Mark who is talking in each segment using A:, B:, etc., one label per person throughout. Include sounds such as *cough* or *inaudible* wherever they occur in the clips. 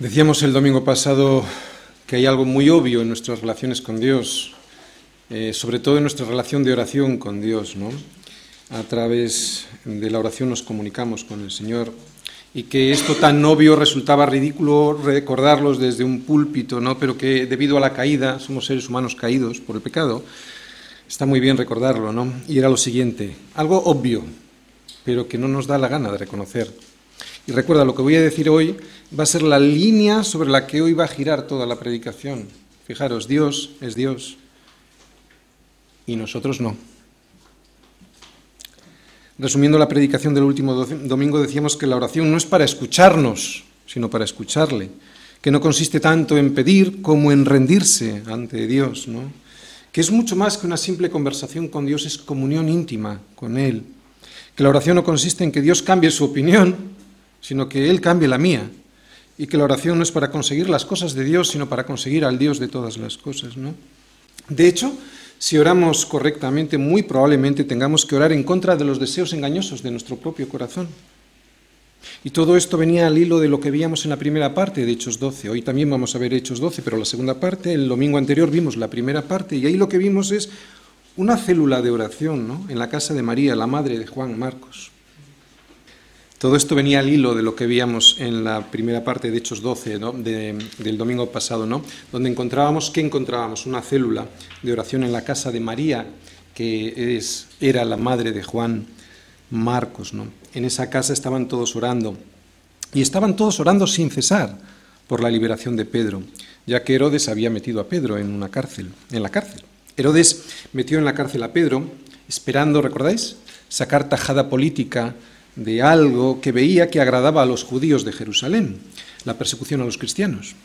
A: Decíamos el domingo pasado que hay algo muy obvio en nuestras relaciones con Dios, eh, sobre todo en nuestra relación de oración con Dios, ¿no? A través de la oración nos comunicamos con el Señor y que esto tan obvio resultaba ridículo recordarlos desde un púlpito, ¿no? Pero que debido a la caída, somos seres humanos caídos por el pecado, está muy bien recordarlo, ¿no? Y era lo siguiente, algo obvio, pero que no nos da la gana de reconocer. Y recuerda, lo que voy a decir hoy va a ser la línea sobre la que hoy va a girar toda la predicación. Fijaros, Dios es Dios y nosotros no. Resumiendo la predicación del último domingo, decíamos que la oración no es para escucharnos, sino para escucharle, que no consiste tanto en pedir como en rendirse ante Dios, ¿no? que es mucho más que una simple conversación con Dios, es comunión íntima con Él, que la oración no consiste en que Dios cambie su opinión, sino que Él cambie la mía, y que la oración no es para conseguir las cosas de Dios, sino para conseguir al Dios de todas las cosas. ¿no? De hecho, si oramos correctamente, muy probablemente tengamos que orar en contra de los deseos engañosos de nuestro propio corazón. Y todo esto venía al hilo de lo que veíamos en la primera parte de Hechos 12. Hoy también vamos a ver Hechos 12, pero la segunda parte, el domingo anterior vimos la primera parte y ahí lo que vimos es una célula de oración ¿no? en la casa de María, la madre de Juan Marcos. Todo esto venía al hilo de lo que veíamos en la primera parte de Hechos 12 del domingo pasado, ¿no? donde encontrábamos, ¿qué encontrábamos? Una célula de oración en la casa de María, que es, era la madre de Juan Marcos. ¿no? En esa casa estaban todos orando, y estaban todos orando sin cesar por la liberación de Pedro, ya que Herodes había metido a Pedro en una cárcel, en la cárcel. Herodes metió en la cárcel a Pedro, esperando, ¿recordáis?, sacar tajada política de algo que veía que agradaba a los judíos de Jerusalén, la persecución a los cristianos.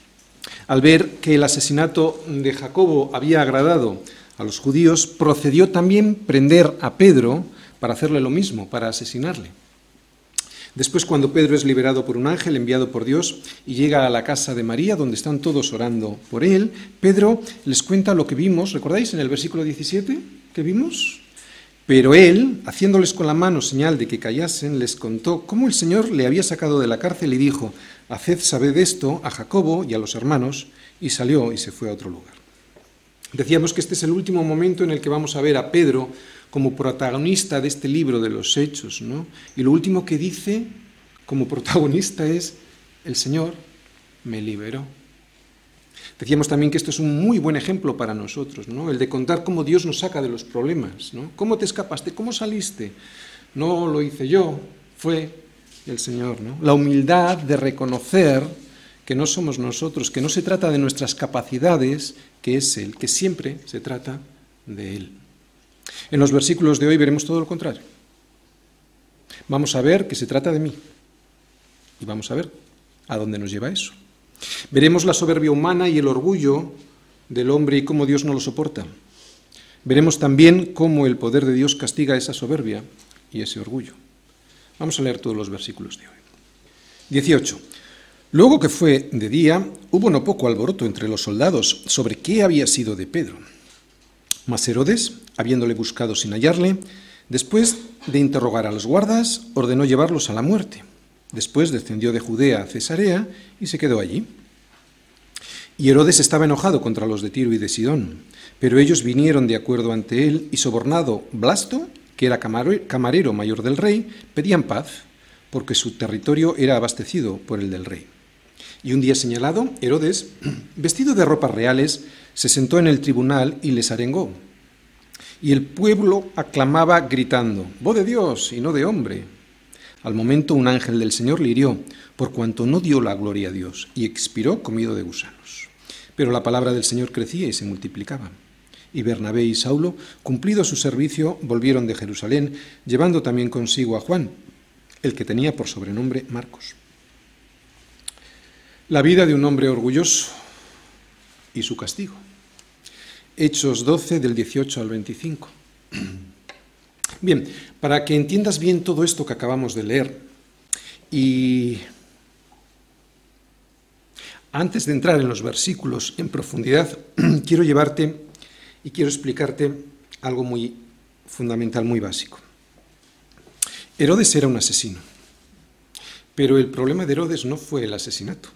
A: Al ver que el asesinato de Jacobo había agradado a los judíos, procedió también prender a Pedro para hacerle lo mismo, para asesinarle. Después, cuando Pedro es liberado por un ángel enviado por Dios y llega a la casa de María, donde están todos orando por él, Pedro les cuenta lo que vimos, ¿recordáis en el versículo 17 que vimos? Pero él, haciéndoles con la mano señal de que callasen, les contó cómo el Señor le había sacado de la cárcel y dijo, Haced saber esto a Jacobo y a los hermanos, y salió y se fue a otro lugar. Decíamos que este es el último momento en el que vamos a ver a Pedro como protagonista de este libro de los hechos, ¿no? Y lo último que dice como protagonista es, el Señor me liberó. Decíamos también que esto es un muy buen ejemplo para nosotros, ¿no? el de contar cómo Dios nos saca de los problemas. ¿no? ¿Cómo te escapaste? ¿Cómo saliste? No lo hice yo, fue el Señor. ¿no? La humildad de reconocer que no somos nosotros, que no se trata de nuestras capacidades, que es Él, que siempre se trata de Él. En los versículos de hoy veremos todo lo contrario. Vamos a ver que se trata de mí. Y vamos a ver a dónde nos lleva eso. Veremos la soberbia humana y el orgullo del hombre y cómo Dios no lo soporta. Veremos también cómo el poder de Dios castiga esa soberbia y ese orgullo. Vamos a leer todos los versículos de hoy. 18. Luego que fue de día, hubo no poco alboroto entre los soldados sobre qué había sido de Pedro. Mas Herodes, habiéndole buscado sin hallarle, después de interrogar a los guardas, ordenó llevarlos a la muerte. Después descendió de Judea a Cesarea y se quedó allí. Y Herodes estaba enojado contra los de Tiro y de Sidón, pero ellos vinieron de acuerdo ante él y sobornado Blasto, que era camarero mayor del rey, pedían paz, porque su territorio era abastecido por el del rey. Y un día señalado, Herodes, *clears throat* vestido de ropas reales, se sentó en el tribunal y les arengó. Y el pueblo aclamaba gritando, voz de Dios y no de hombre. Al momento un ángel del Señor le hirió, por cuanto no dio la gloria a Dios, y expiró comido de gusanos. Pero la palabra del Señor crecía y se multiplicaba. Y Bernabé y Saulo, cumplido su servicio, volvieron de Jerusalén, llevando también consigo a Juan, el que tenía por sobrenombre Marcos. La vida de un hombre orgulloso y su castigo. Hechos 12 del 18 al 25. *clears throat* Bien, para que entiendas bien todo esto que acabamos de leer, y antes de entrar en los versículos en profundidad, *clears throat* quiero llevarte y quiero explicarte algo muy fundamental, muy básico. Herodes era un asesino, pero el problema de Herodes no fue el asesinato.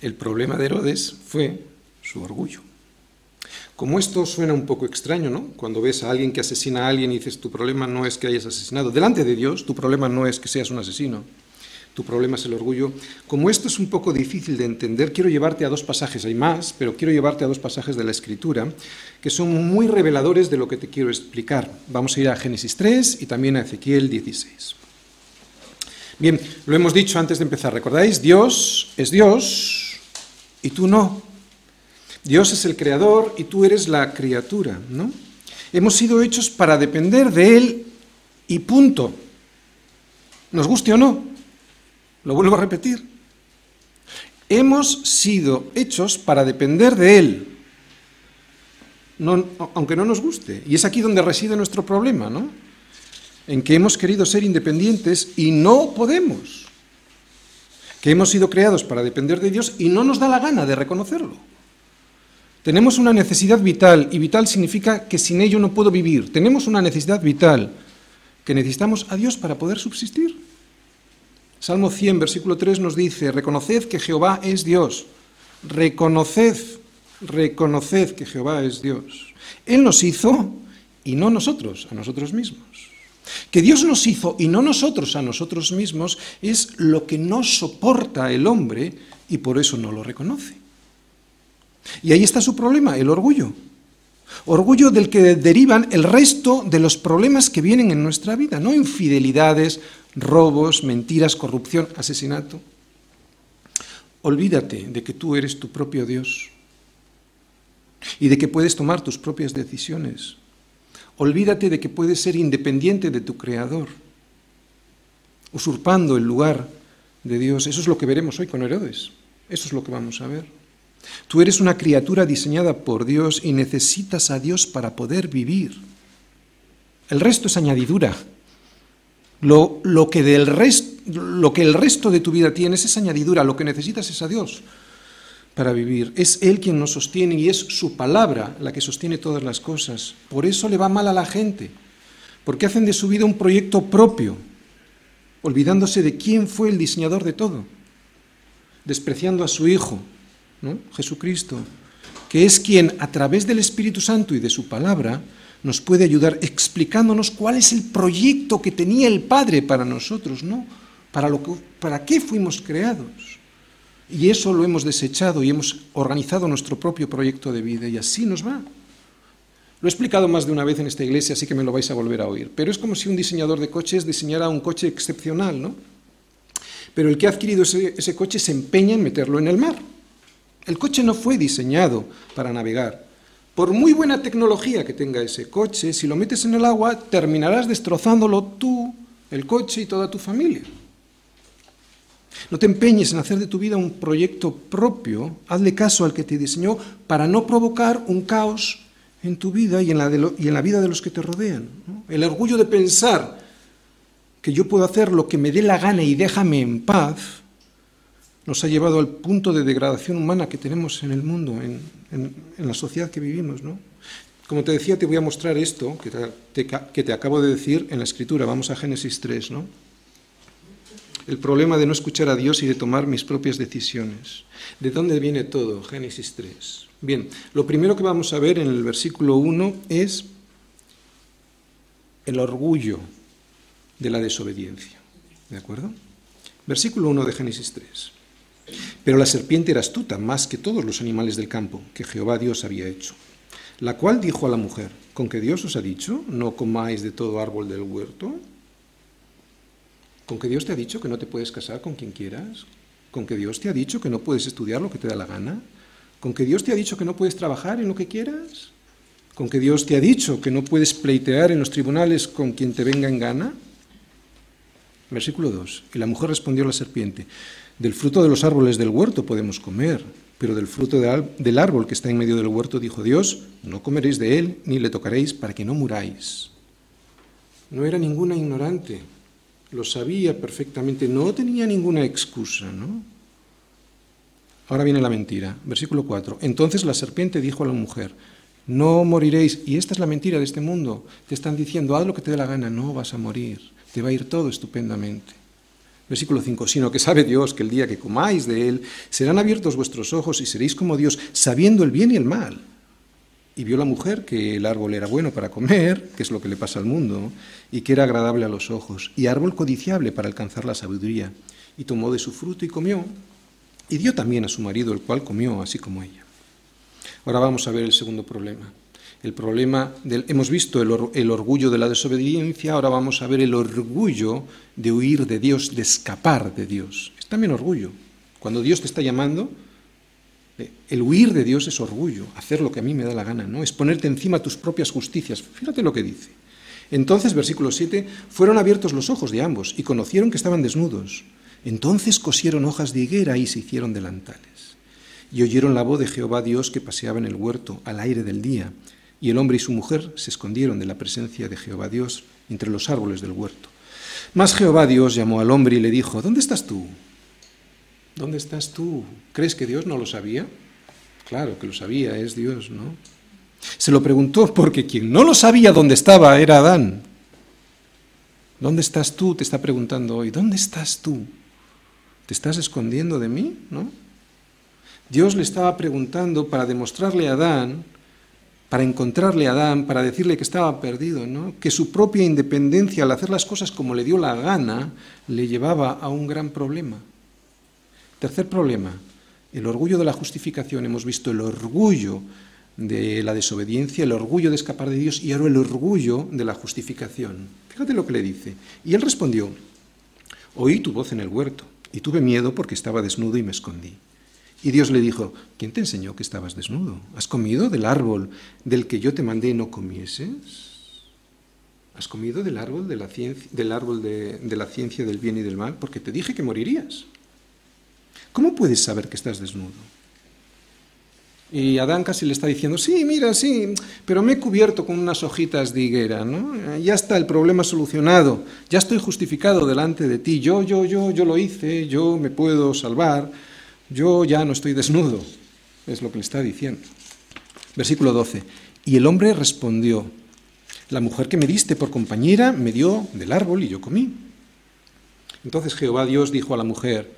A: el problema de Herodes fue su orgullo. Como esto suena un poco extraño, ¿no? Cuando ves a alguien que asesina a alguien y dices, tu problema no es que hayas asesinado. Delante de Dios, tu problema no es que seas un asesino. Tu problema es el orgullo. Como esto es un poco difícil de entender, quiero llevarte a dos pasajes, hay más, pero quiero llevarte a dos pasajes de la Escritura que son muy reveladores de lo que te quiero explicar. Vamos a ir a Génesis 3 y también a Ezequiel 16. Bien, lo hemos dicho antes de empezar, ¿recordáis? Dios es Dios y tú no. Dios es el creador y tú eres la criatura, ¿no? Hemos sido hechos para depender de Él y punto. Nos guste o no. Lo vuelvo a repetir. Hemos sido hechos para depender de Él, aunque no nos guste. Y es aquí donde reside nuestro problema, ¿no? En que hemos querido ser independientes y no podemos. Que hemos sido creados para depender de Dios y no nos da la gana de reconocerlo. Tenemos una necesidad vital y vital significa que sin ello no puedo vivir. Tenemos una necesidad vital que necesitamos a Dios para poder subsistir. Salmo 100, versículo 3 nos dice, reconoced que Jehová es Dios. Reconoced, reconoced que Jehová es Dios. Él nos hizo y no nosotros, a nosotros mismos. Que Dios nos hizo y no nosotros a nosotros mismos es lo que no soporta el hombre y por eso no lo reconoce. Y ahí está su problema, el orgullo. Orgullo del que derivan el resto de los problemas que vienen en nuestra vida, no infidelidades, robos, mentiras, corrupción, asesinato. Olvídate de que tú eres tu propio Dios y de que puedes tomar tus propias decisiones. Olvídate de que puedes ser independiente de tu Creador, usurpando el lugar de Dios. Eso es lo que veremos hoy con Herodes. Eso es lo que vamos a ver. Tú eres una criatura diseñada por Dios y necesitas a Dios para poder vivir. El resto es añadidura. Lo, que del lo que el resto de tu vida tienes es añadidura. Lo que necesitas es a Dios para vivir. Es Él quien nos sostiene y es su palabra la que sostiene todas las cosas. Por eso le va mal a la gente, porque hacen de su vida un proyecto propio, olvidándose de quién fue el diseñador de todo, despreciando a su Hijo, Jesucristo, que es quien a través del Espíritu Santo y de su palabra nos puede ayudar explicándonos cuál es el proyecto que tenía el Padre para nosotros, ¿no? Para, lo para qué fuimos creados. Y eso lo hemos desechado y hemos organizado nuestro propio proyecto de vida y así nos va. Lo he explicado más de una vez en esta iglesia, así que me lo vais a volver a oír. Pero es como si un diseñador de coches diseñara un coche excepcional, ¿no? Pero el que ha adquirido ese, ese coche se empeña en meterlo en el mar. El coche no fue diseñado para navegar. Por muy buena tecnología que tenga ese coche, si lo metes en el agua, terminarás destrozándolo tú, el coche y toda tu familia. No te empeñes en hacer de tu vida un proyecto propio, hazle caso al que te diseñó para no provocar un caos en tu vida y en la, vida de los que te rodean. El orgullo de pensar que yo puedo hacer lo que me dé la gana y déjame en paz, nos ha llevado al punto de degradación humana que tenemos en el mundo, en, la sociedad que vivimos. ¿no? Como te decía, te voy a mostrar esto que te, acabo de decir en la escritura. Vamos a Génesis 3. ¿no? El problema de no escuchar a Dios y de tomar mis propias decisiones. ¿De dónde viene todo? Génesis 3. Bien, lo primero que vamos a ver en el versículo 1 es el orgullo de la desobediencia. ¿De acuerdo? Versículo 1 de Génesis 3. Pero la serpiente era astuta más que todos los animales del campo que Jehová Dios había hecho, la cual dijo a la mujer, ¿con que Dios os ha dicho, no comáis de todo árbol del huerto? ¿Con que Dios te ha dicho que no te puedes casar con quien quieras? ¿Con que Dios te ha dicho que no puedes estudiar lo que te da la gana? ¿Con que Dios te ha dicho que no puedes trabajar en lo que quieras? ¿Con que Dios te ha dicho que no puedes pleitear en los tribunales con quien te venga en gana? Versículo 2. Y la mujer respondió a la serpiente, del fruto de los árboles del huerto podemos comer, pero del fruto del árbol que está en medio del huerto, dijo Dios, no comeréis de él ni le tocaréis para que no muráis. No era ninguna ignorante, lo sabía perfectamente, no tenía ninguna excusa, ¿no? Ahora viene la mentira, versículo 4. Entonces la serpiente dijo a la mujer, no moriréis, y esta es la mentira de este mundo, te están diciendo, haz lo que te dé la gana, no vas a morir, te va a ir todo estupendamente. Versículo 5, sino que sabe Dios que el día que comáis de él serán abiertos vuestros ojos y seréis como Dios, sabiendo el bien y el mal. Y vio la mujer que el árbol era bueno para comer, que es lo que le pasa al mundo, y que era agradable a los ojos, y árbol codiciable para alcanzar la sabiduría. Y tomó de su fruto y comió, y dio también a su marido, el cual comió así como ella. Ahora vamos a ver el segundo problema. El problema del, hemos visto el, orgullo de la desobediencia, ahora vamos a ver el orgullo de huir de Dios, de escapar de Dios. Es también orgullo. Cuando Dios te está llamando, el huir de Dios es orgullo, hacer lo que a mí me da la gana, ¿no? Es ponerte encima tus propias justicias. Fíjate lo que dice. Entonces, versículo 7, fueron abiertos los ojos de ambos y conocieron que estaban desnudos. Entonces cosieron hojas de higuera y se hicieron delantales. Y oyeron la voz de Jehová Dios que paseaba en el huerto al aire del día. Y el hombre y su mujer se escondieron de la presencia de Jehová Dios entre los árboles del huerto. Mas Jehová Dios llamó al hombre y le dijo, ¿dónde estás tú? ¿Dónde estás tú? ¿Crees que Dios no lo sabía? Claro que lo sabía, es Dios, ¿no? Se lo preguntó porque quien no lo sabía dónde estaba era Adán. ¿Dónde estás tú? Te está preguntando hoy. ¿Dónde estás tú? ¿Te estás escondiendo de mí? ¿No? Dios le estaba preguntando para demostrarle a Adán, para encontrarle a Adán, para decirle que estaba perdido. Que su propia independencia al hacer las cosas como le dio la gana le llevaba a un gran problema. Tercer problema, el orgullo de la justificación. Hemos visto el orgullo de la desobediencia, el orgullo de escapar de Dios y ahora el orgullo de la justificación. Fíjate lo que le dice. Y él respondió, oí tu voz en el huerto y tuve miedo porque estaba desnudo y me escondí. Y Dios le dijo, ¿quién te enseñó que estabas desnudo? ¿Has comido del árbol del que yo te mandé no comieses? ¿Has comido del árbol, de la, ciencia, del árbol de la ciencia del bien y del mal? Porque te dije que morirías. ¿Cómo puedes saber que estás desnudo? Y Adán casi le está diciendo, sí, mira, sí, pero me he cubierto con unas hojitas de higuera, ¿no? Ya está el problema solucionado, ya estoy justificado delante de ti, yo, yo, yo, yo lo hice, yo me puedo salvar, yo ya no estoy desnudo, es lo que le está diciendo. Versículo 12, y el hombre respondió, la mujer que me diste por compañera me dio del árbol y yo comí. Entonces Jehová Dios dijo a la mujer,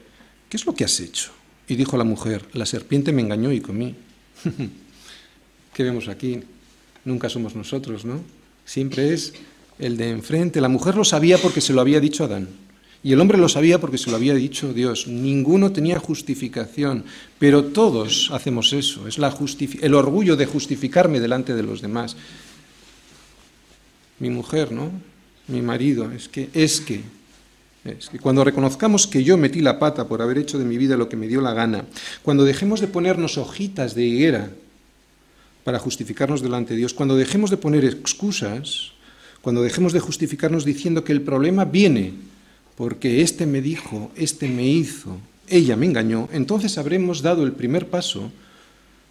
A: ¿qué es lo que has hecho? Y dijo la mujer, la serpiente me engañó y comí. *laughs* ¿Qué vemos aquí? Nunca somos nosotros, ¿no? Siempre es el de enfrente. La mujer lo sabía porque se lo había dicho Adán. Y el hombre lo sabía porque se lo había dicho Dios. Ninguno tenía justificación, pero todos hacemos eso. Es la el orgullo de justificarme delante de los demás. Mi mujer, ¿no? Mi marido, es que, es que, es que cuando reconozcamos que yo metí la pata por haber hecho de mi vida lo que me dio la gana, cuando dejemos de ponernos hojitas de higuera para justificarnos delante de Dios, cuando dejemos de poner excusas, cuando dejemos de justificarnos diciendo que el problema viene porque este me dijo, este me hizo, ella me engañó, entonces habremos dado el primer paso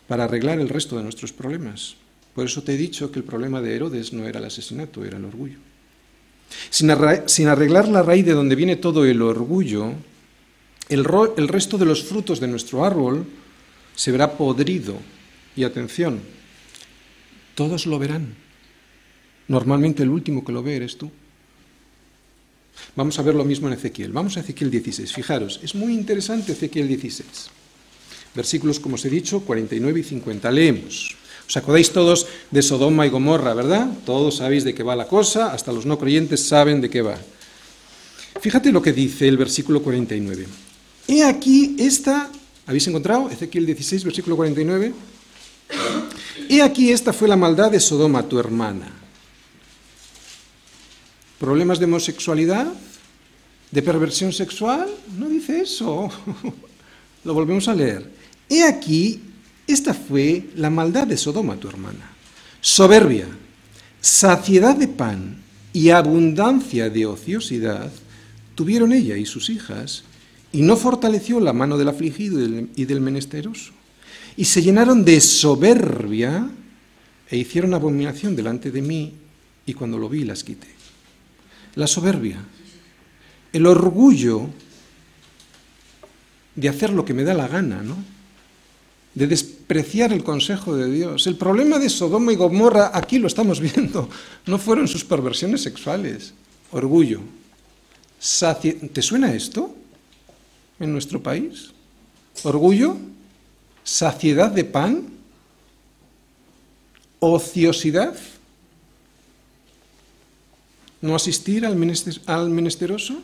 A: para arreglar el resto de nuestros problemas. Por eso te he dicho que el problema de Herodes no era el asesinato, era el orgullo. Sin, arreglar la raíz de donde viene todo el orgullo, el, el resto de los frutos de nuestro árbol se verá podrido. Y atención, todos lo verán. Normalmente el último que lo ve eres tú. Vamos a ver lo mismo en Ezequiel. Vamos a Ezequiel 16. Fijaros, es muy interesante Ezequiel 16. Versículos, como os he dicho, 49 y 50. Leemos. ¿Os acordáis todos de Sodoma y Gomorra, verdad? Todos sabéis de qué va la cosa, hasta los no creyentes saben de qué va. Fíjate lo que dice el versículo 49. He aquí esta, ¿habéis encontrado? Ezequiel 16, versículo 49. He aquí esta fue la maldad de Sodoma, tu hermana. ¿Problemas de homosexualidad? ¿De perversión sexual? No dice eso. *laughs* Lo volvemos a leer. He aquí esta fue la maldad de Sodoma, tu hermana. Soberbia, saciedad de pan y abundancia de ociosidad tuvieron ella y sus hijas, y no fortaleció la mano del afligido y del menesteroso. Y se llenaron de soberbia e hicieron abominación delante de mí, y cuando lo vi las quité. La soberbia, el orgullo de hacer lo que me da la gana, ¿no? de despreciar el consejo de Dios. El problema de Sodoma y Gomorra, aquí lo estamos viendo, *laughs* no fueron sus perversiones sexuales, orgullo, ¿Te suena esto en nuestro país? ¿Orgullo? ¿Saciedad de pan? ¿Ociosidad? ¿No asistir al, menesteroso?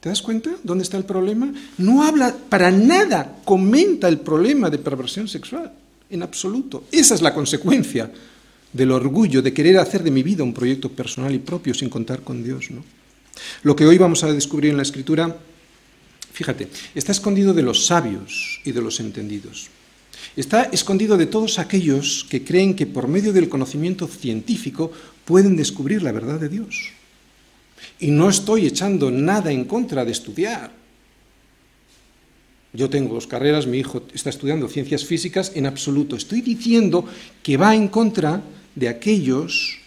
A: ¿Te das cuenta dónde está el problema? No habla para nada, comenta el problema de perversión sexual, en absoluto. Esa es la consecuencia del orgullo de querer hacer de mi vida un proyecto personal y propio sin contar con Dios. ¿no? Lo que hoy vamos a descubrir en la Escritura, fíjate, está escondido de los sabios y de los entendidos. Está escondido de todos aquellos que creen que por medio del conocimiento científico pueden descubrir la verdad de Dios. Y no estoy echando nada en contra de estudiar. Yo tengo dos carreras, mi hijo está estudiando ciencias físicas en absoluto. Estoy diciendo que va en contra de aquellos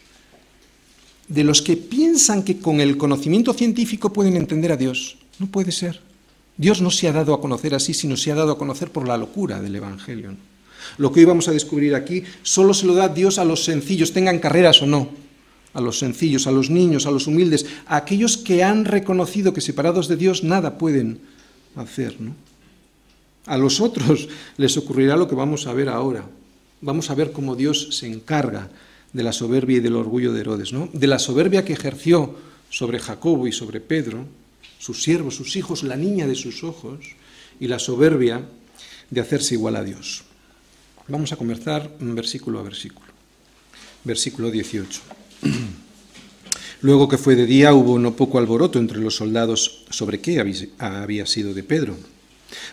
A: de los que piensan que con el conocimiento científico pueden entender a Dios. No puede ser. Dios no se ha dado a conocer así, sino se ha dado a conocer por la locura del Evangelio. Lo que hoy vamos a descubrir aquí solo se lo da Dios a los sencillos, tengan carreras o no, a los sencillos, a los niños, a los humildes, a aquellos que han reconocido que separados de Dios nada pueden hacer. A los otros *laughs* les ocurrirá lo que vamos a ver ahora, vamos a ver cómo Dios se encarga de la soberbia y del orgullo de Herodes, ¿no? De la soberbia que ejerció sobre Jacobo y sobre Pedro, sus siervos, sus hijos, la niña de sus ojos, y la soberbia de hacerse igual a Dios. Vamos a comenzar versículo a versículo. Versículo 18. *clears throat* Luego que fue de día hubo no poco alboroto entre los soldados sobre qué había sido de Pedro.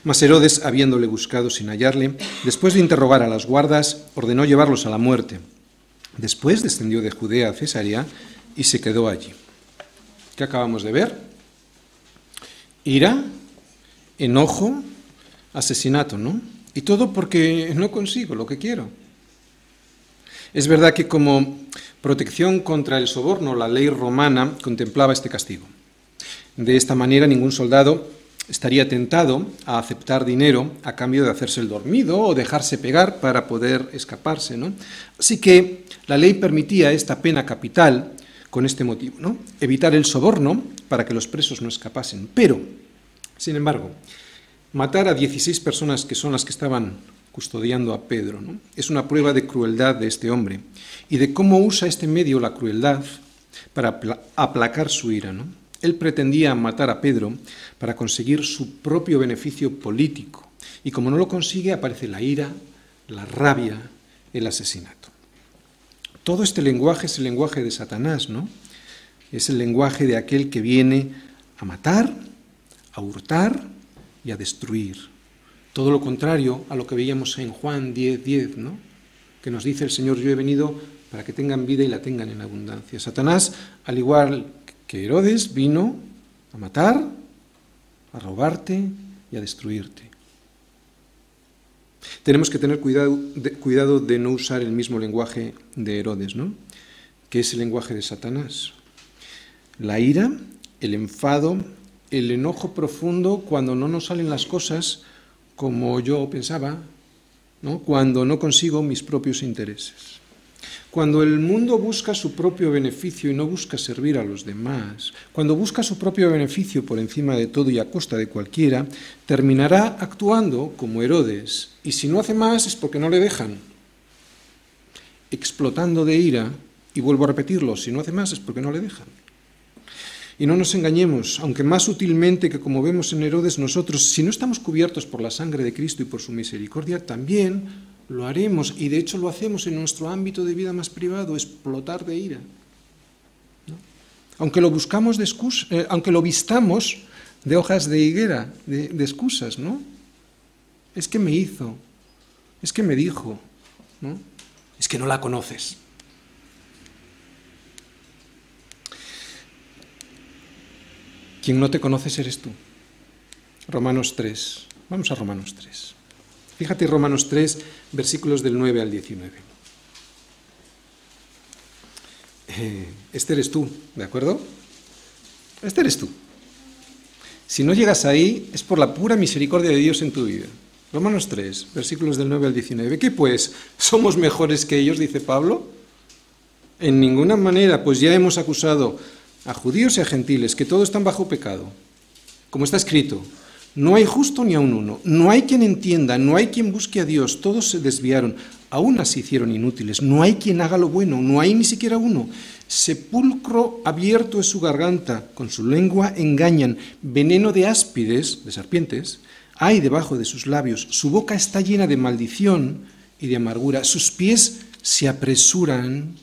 A: Mas Herodes, habiéndole buscado sin hallarle, después de interrogar a las guardas, ordenó llevarlos a la muerte. Después descendió de Judea a Cesarea y se quedó allí. ¿Qué acabamos de ver? Ira, enojo, asesinato, ¿no? Y todo porque no consigo lo que quiero. Es verdad que como protección contra el soborno la ley romana contemplaba este castigo. De esta manera ningún soldado estaría tentado a aceptar dinero a cambio de hacerse el dormido o dejarse pegar para poder escaparse. ¿no? Así que la ley permitía esta pena capital con este motivo, ¿no? evitar el soborno para que los presos no escapasen. Pero, sin embargo, matar a 16 personas que son las que estaban custodiando a Pedro ¿no? es una prueba de crueldad de este hombre y de cómo usa este medio la crueldad para aplacar su ira. Él pretendía matar a Pedro para conseguir su propio beneficio político. Y como no lo consigue, aparece la ira, la rabia, el asesinato. Todo este lenguaje es el lenguaje de Satanás, ¿no? Es el lenguaje de aquel que viene a matar, a hurtar y a destruir. Todo lo contrario a lo que veíamos en Juan 10, 10, ¿no? Que nos dice el Señor, yo he venido para que tengan vida y la tengan en abundancia. Satanás, al igual que Herodes vino a matar, a robarte y a destruirte. Tenemos que tener cuidado de, cuidado de no usar el mismo lenguaje de Herodes, ¿no? que es el lenguaje de Satanás. La ira, el enfado, el enojo profundo cuando no nos salen las cosas como yo pensaba, ¿no? cuando no consigo mis propios intereses. Cuando el mundo busca su propio beneficio y no busca servir a los demás, cuando busca su propio beneficio por encima de todo y a costa de cualquiera, terminará actuando como Herodes, y si no hace más es porque no le dejan, explotando de ira, y vuelvo a repetirlo, si no hace más es porque no le dejan. Y no nos engañemos, aunque más sutilmente que como vemos en Herodes nosotros, si no estamos cubiertos por la sangre de Cristo y por su misericordia, también lo haremos y de hecho lo hacemos en nuestro ámbito de vida más privado, explotar de ira. Aunque lo buscamos de eh, aunque lo vistamos de hojas de higuera, de, de, excusas, ¿no? Es que me hizo, es que me dijo, ¿no? Es que no la conoces. Quien no te conoces eres tú. Romanos 3. Vamos a Romanos 3. Fíjate Romanos 3, versículos del 9 al 19. Eh, este eres tú, ¿de acuerdo? Este eres tú. Si no llegas ahí, es por la pura misericordia de Dios en tu vida. Romanos 3, versículos del 9 al 19. ¿Qué pues? ¿Somos mejores que ellos? dice Pablo. En ninguna manera, pues ya hemos acusado a judíos y a gentiles, que todos están bajo pecado. Como está escrito, no hay justo ni aun uno, no hay quien entienda, no hay quien busque a Dios, todos se desviaron, aún así hicieron inútiles, no hay quien haga lo bueno, no hay ni siquiera uno. Sepulcro abierto es su garganta, con su lengua engañan, veneno de áspides, de serpientes, hay debajo de sus labios, su boca está llena de maldición y de amargura, sus pies se apresuran,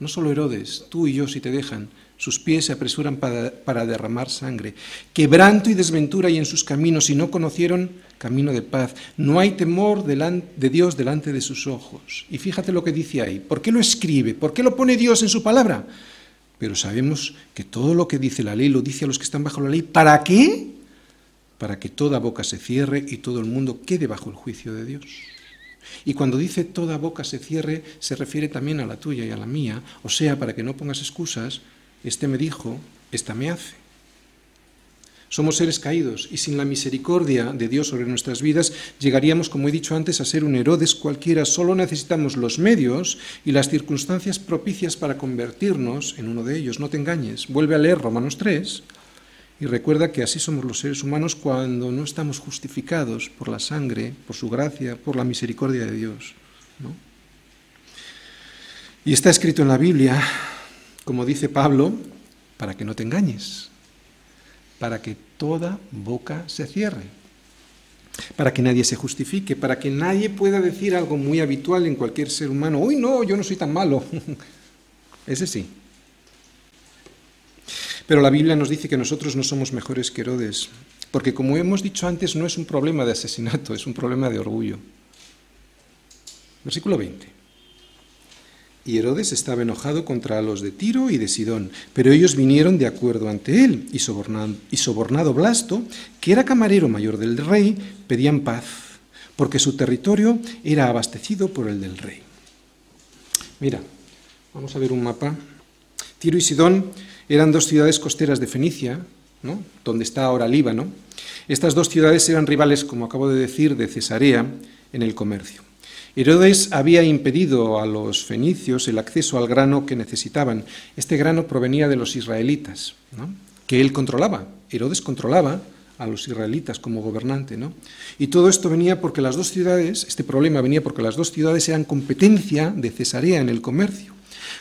A: no solo Herodes, tú y yo si te dejan, sus pies se apresuran para, derramar sangre. Quebranto y desventura hay en sus caminos y no conocieron camino de paz. No hay temor de Dios delante de sus ojos. Y fíjate lo que dice ahí. ¿Por qué lo escribe? ¿Por qué lo pone Dios en su palabra? Pero sabemos que todo lo que dice la ley lo dice a los que están bajo la ley. ¿Para qué? Para que toda boca se cierre y todo el mundo quede bajo el juicio de Dios. Y cuando dice toda boca se cierre, se refiere también a la tuya y a la mía, o sea, para que no pongas excusas, este me dijo, esta me hace. Somos seres caídos y sin la misericordia de Dios sobre nuestras vidas llegaríamos, como he dicho antes, a ser un Herodes cualquiera. Solo necesitamos los medios y las circunstancias propicias para convertirnos en uno de ellos. No te engañes. Vuelve a leer Romanos 3 y recuerda que así somos los seres humanos cuando no estamos justificados por la sangre, por su gracia, por la misericordia de Dios. Y está escrito en la Biblia como dice Pablo, para que no te engañes, para que toda boca se cierre, para que nadie se justifique, para que nadie pueda decir algo muy habitual en cualquier ser humano, uy, no, yo no soy tan malo. *laughs* Ese sí. Pero la Biblia nos dice que nosotros no somos mejores que Herodes, porque como hemos dicho antes, no es un problema de asesinato, es un problema de orgullo. Versículo 20. Y Herodes estaba enojado contra los de Tiro y de Sidón, pero ellos vinieron de acuerdo ante él, y sobornado, y sobornado Blasto, que era camarero mayor del rey, pedían paz, porque su territorio era abastecido por el del rey. Mira, vamos a ver un mapa. Tiro y Sidón eran dos ciudades costeras de Fenicia, ¿no? donde está ahora Líbano. Estas dos ciudades eran rivales, como acabo de decir, de Cesarea en el comercio. Herodes había impedido a los fenicios el acceso al grano que necesitaban. Este grano provenía de los israelitas, que él controlaba. Herodes controlaba a los israelitas como gobernante. ¿no? Y todo esto venía porque las dos ciudades, este problema venía porque las dos ciudades eran competencia de Cesarea en el comercio.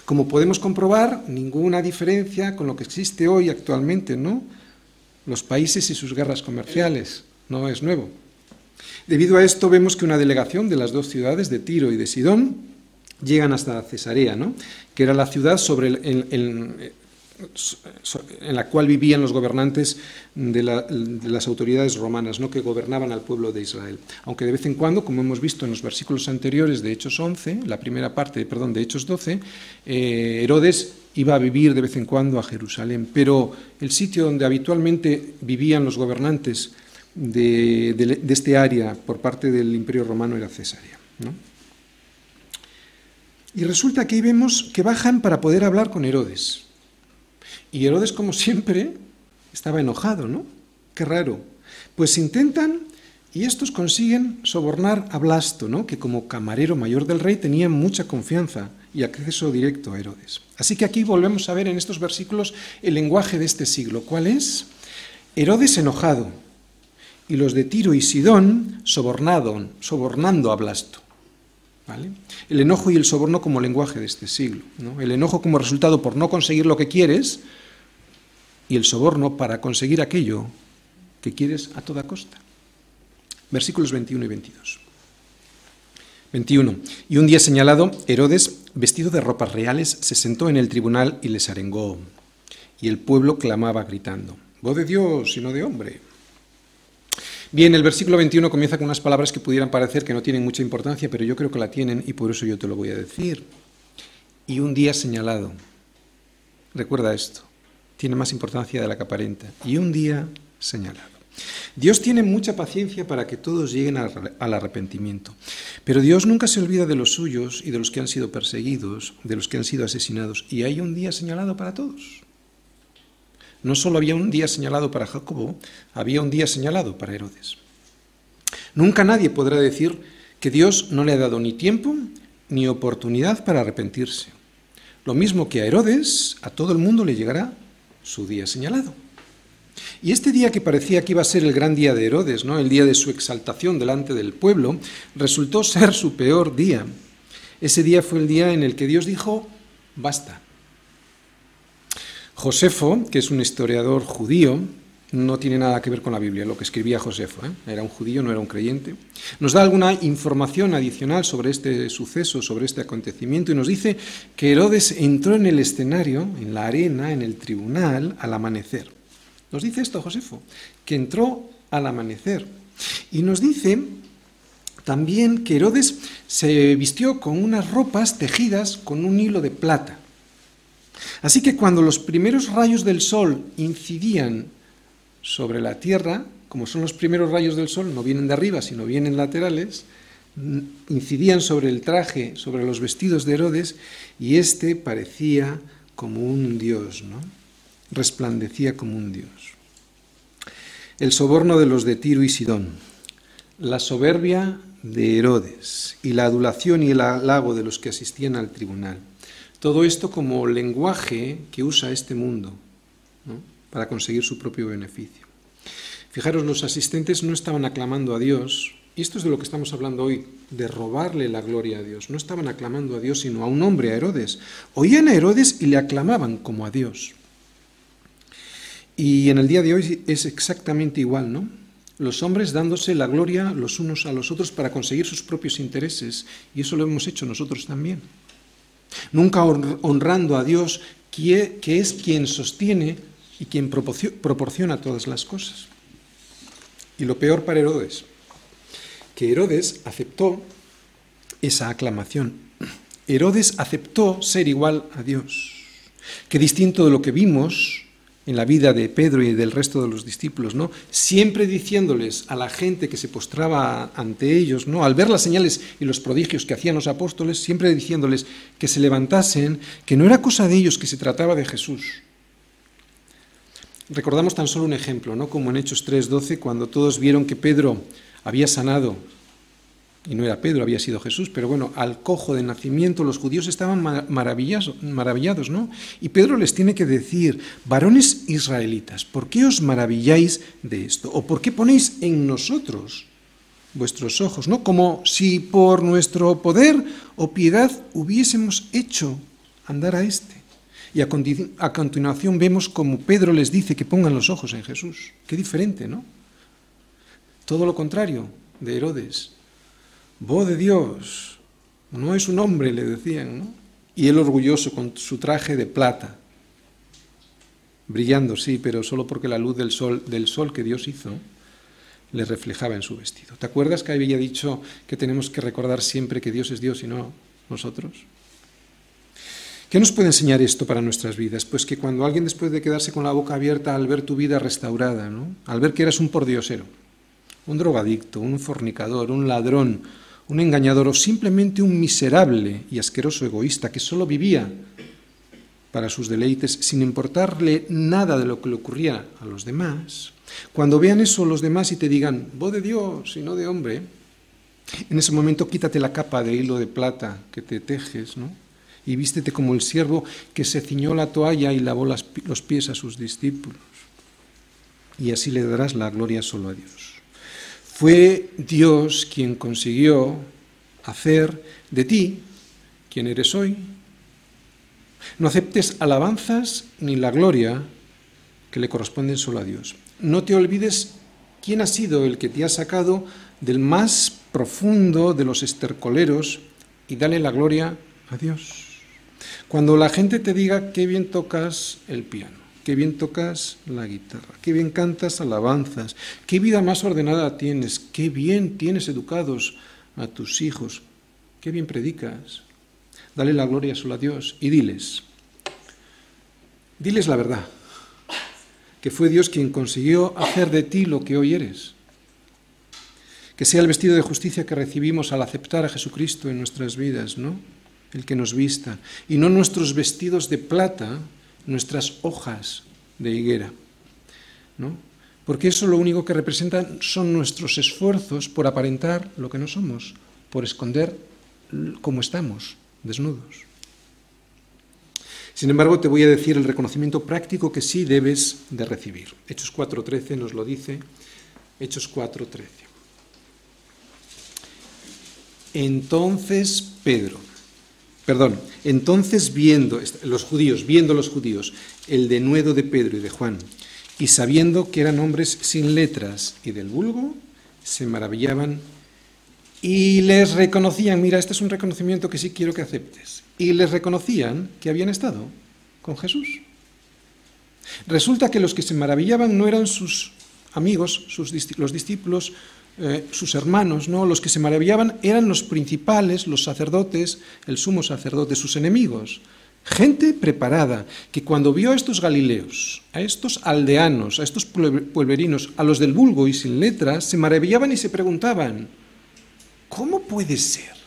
A: Como podemos comprobar, ninguna diferencia con lo que existe hoy actualmente, ¿no? Los países y sus guerras comerciales, no es nuevo. Debido a esto vemos que una delegación de las dos ciudades, de Tiro y de Sidón, llegan hasta Cesarea, ¿no? que era la ciudad sobre en la cual vivían los gobernantes de, las autoridades romanas, ¿no? que gobernaban al pueblo de Israel. Aunque de vez en cuando, como hemos visto en los versículos anteriores de Hechos 11, la primera parte, perdón, de Hechos 12, eh, Herodes iba a vivir de vez en cuando a Jerusalén, pero el sitio donde habitualmente vivían los gobernantes de, este área por parte del Imperio Romano era Cesarea. Y resulta que ahí vemos que bajan para poder hablar con Herodes. Y Herodes, como siempre, estaba enojado, ¿no? Qué raro. Pues intentan y estos consiguen sobornar a Blasto, ¿no? que como camarero mayor del rey tenía mucha confianza y acceso directo a Herodes. Así que aquí volvemos a ver en estos versículos el lenguaje de este siglo. ¿Cuál es? Herodes enojado, y los de Tiro y Sidón sobornado, sobornando a Blasto. ¿vale? El enojo y el soborno como lenguaje de este siglo. El enojo como resultado por no conseguir lo que quieres y el soborno para conseguir aquello que quieres a toda costa. Versículos 21 y 22. 21. Y un día señalado, Herodes, vestido de ropas reales, se sentó en el tribunal y les arengó. Y el pueblo clamaba gritando, voz de Dios y no de hombre. Bien, el versículo 21 comienza con unas palabras que pudieran parecer que no tienen mucha importancia, pero yo creo que la tienen y por eso yo te lo voy a decir. Y un día señalado. Recuerda esto. Tiene más importancia de la que aparenta. Y un día señalado. Dios tiene mucha paciencia para que todos lleguen al arrepentimiento, pero Dios nunca se olvida de los suyos y de los que han sido perseguidos, de los que han sido asesinados, y hay un día señalado para todos. No solo había un día señalado para Jacobo, había un día señalado para Herodes. Nunca nadie podrá decir que Dios no le ha dado ni tiempo ni oportunidad para arrepentirse. Lo mismo que a Herodes, a todo el mundo le llegará su día señalado. Y este día que parecía que iba a ser el gran día de Herodes, ¿no? el día de su exaltación delante del pueblo, resultó ser su peor día. Ese día fue el día en el que Dios dijo, basta. Josefo, que es un historiador judío, no tiene nada que ver con la Biblia, lo que escribía Josefo. ¿eh? Era un judío, no era un creyente. Nos da alguna información adicional sobre este suceso, sobre este acontecimiento, y nos dice que Herodes entró en el escenario, en la arena, en el tribunal, al amanecer. Nos dice esto Josefo, que entró al amanecer. Y nos dice también que Herodes se vistió con unas ropas tejidas con un hilo de plata. Así que cuando los primeros rayos del sol incidían sobre la tierra, como son los primeros rayos del sol, no vienen de arriba, sino vienen laterales, incidían sobre el traje, sobre los vestidos de Herodes, y éste parecía como un dios, ¿no? Resplandecía como un dios. El soborno de los de Tiro y Sidón, la soberbia de Herodes y la adulación y el halago de los que asistían al tribunal. Todo esto como lenguaje que usa este mundo para conseguir su propio beneficio. Fijaros, los asistentes no estaban aclamando a Dios, y esto es de lo que estamos hablando hoy, de robarle la gloria a Dios. No estaban aclamando a Dios, sino a un hombre, a Herodes. Oían a Herodes y le aclamaban como a Dios. Y en el día de hoy es exactamente igual, ¿no? Los hombres dándose la gloria los unos a los otros para conseguir sus propios intereses, y eso lo hemos hecho nosotros también nunca honrando a Dios, que es quien sostiene y quien proporciona todas las cosas. Y lo peor para Herodes, que Herodes aceptó esa aclamación. Herodes aceptó ser igual a Dios, que distinto de lo que vimos en la vida de Pedro y del resto de los discípulos, ¿no? Siempre diciéndoles a la gente que se postraba ante ellos, ¿no? Al ver las señales y los prodigios que hacían los apóstoles, siempre diciéndoles que se levantasen, que no era cosa de ellos, que se trataba de Jesús. Recordamos tan solo un ejemplo, ¿no? Como en Hechos 3:12, cuando todos vieron que Pedro había sanado y no era Pedro, había sido Jesús, pero bueno, al cojo de nacimiento los judíos estaban maravillados, ¿no? Y Pedro les tiene que decir, varones israelitas, ¿por qué os maravilláis de esto? ¿O por qué ponéis en nosotros vuestros ojos, ¿no? Como si por nuestro poder o piedad hubiésemos hecho andar a este. Y a, a continuación vemos como Pedro les dice que pongan los ojos en Jesús. Qué diferente, ¿no? Todo lo contrario de Herodes voz de Dios, no es un hombre, le decían, ¿no? Y él orgulloso con su traje de plata, brillando, sí, pero solo porque la luz del sol, del sol que Dios hizo le reflejaba en su vestido. ¿Te acuerdas que había dicho que tenemos que recordar siempre que Dios es Dios y no nosotros? ¿Qué nos puede enseñar esto para nuestras vidas? Pues que cuando alguien después de quedarse con la boca abierta al ver tu vida restaurada, ¿no? al ver que eras un pordiosero, un drogadicto, un fornicador, un ladrón, un engañador o simplemente un miserable y asqueroso egoísta que solo vivía para sus deleites sin importarle nada de lo que le ocurría a los demás, cuando vean eso los demás y te digan, voz de Dios y no de hombre, en ese momento quítate la capa de hilo de plata que te tejes, ¿no? Y vístete como el siervo que se ciñó la toalla y lavó los pies a sus discípulos. Y así le darás la gloria solo a Dios. Fue Dios quien consiguió hacer de ti quien eres hoy. No aceptes alabanzas ni la gloria que le corresponden solo a Dios. No te olvides quién ha sido el que te ha sacado del más profundo de los estercoleros y dale la gloria a Dios. Cuando la gente te diga qué bien tocas el piano, qué bien tocas la guitarra, qué bien cantas alabanzas, qué vida más ordenada tienes, qué bien tienes educados a tus hijos, qué bien predicas. Dale la gloria solo a Dios y diles, diles la verdad, que fue Dios quien consiguió hacer de ti lo que hoy eres. Que sea el vestido de justicia que recibimos al aceptar a Jesucristo en nuestras vidas, ¿no? El que nos vista. Y no nuestros vestidos de plata nuestras hojas de higuera. ¿no? Porque eso lo único que representan son nuestros esfuerzos por aparentar lo que no somos, por esconder cómo estamos, desnudos. Sin embargo, te voy a decir el reconocimiento práctico que sí debes de recibir. Hechos 4.13 nos lo dice. Hechos 4.13. Entonces Pedro, perdón, entonces viendo los judíos, viendo los judíos el denuedo de Pedro y de Juan, y sabiendo que eran hombres sin letras y del vulgo, se maravillaban y les reconocían, mira, este es un reconocimiento que sí quiero que aceptes, y les reconocían que habían estado con Jesús. Resulta que los que se maravillaban no eran sus amigos, sus, los discípulos, eh, sus hermanos, no, los que se maravillaban eran los principales, los sacerdotes, el sumo sacerdote, sus enemigos. Gente preparada, que cuando vio a estos galileos, a estos aldeanos, a estos pueblerinos, a los del vulgo y sin letras, se maravillaban y se preguntaban, ¿cómo puede ser?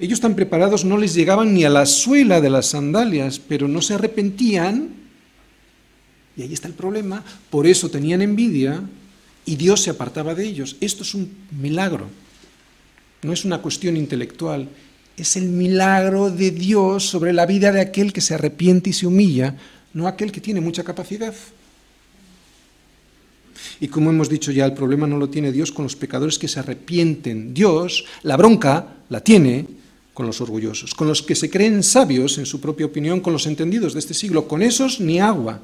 A: Ellos tan preparados no les llegaban ni a la suela de las sandalias, pero no se arrepentían, y ahí está el problema, por eso tenían envidia y Dios se apartaba de ellos. Esto es un milagro, no es una cuestión intelectual, es el milagro de Dios sobre la vida de aquel que se arrepiente y se humilla, no aquel que tiene mucha capacidad. Y como hemos dicho ya, el problema no lo tiene Dios con los pecadores que se arrepienten. Dios, la bronca, la tiene con los orgullosos, con los que se creen sabios en su propia opinión, con los entendidos de este siglo. Con esos ni agua.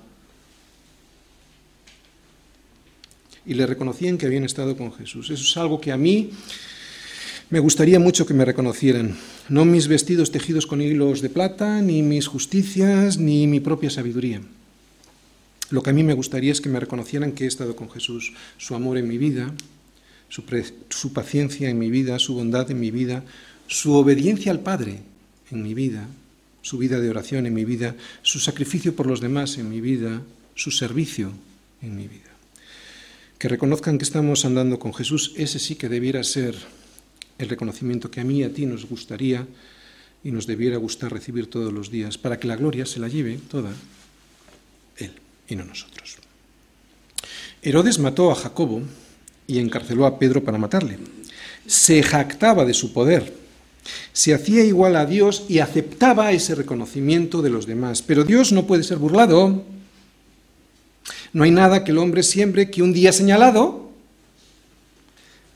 A: Y le reconocían que habían estado con Jesús. Eso es algo que a mí me gustaría mucho que me reconocieran, no mis vestidos tejidos con hilos de plata, ni mis justicias, ni mi propia sabiduría. Lo que a mí me gustaría es que me reconocieran que he estado con Jesús, su amor en mi vida, su, su paciencia en mi vida, su bondad en mi vida, su obediencia al Padre en mi vida, su vida de oración en mi vida, su sacrificio por los demás en mi vida, su servicio en mi vida. Que reconozcan que estamos andando con Jesús, ese sí que debiera ser el reconocimiento que a mí y a ti nos gustaría y nos debiera gustar recibir todos los días, para que la gloria se la lleve toda Él y no nosotros. Herodes mató a Jacobo y encarceló a Pedro para matarle. Se jactaba de su poder, se hacía igual a Dios y aceptaba ese reconocimiento de los demás. Pero Dios no puede ser burlado. No hay nada que el hombre siembre que un día señalado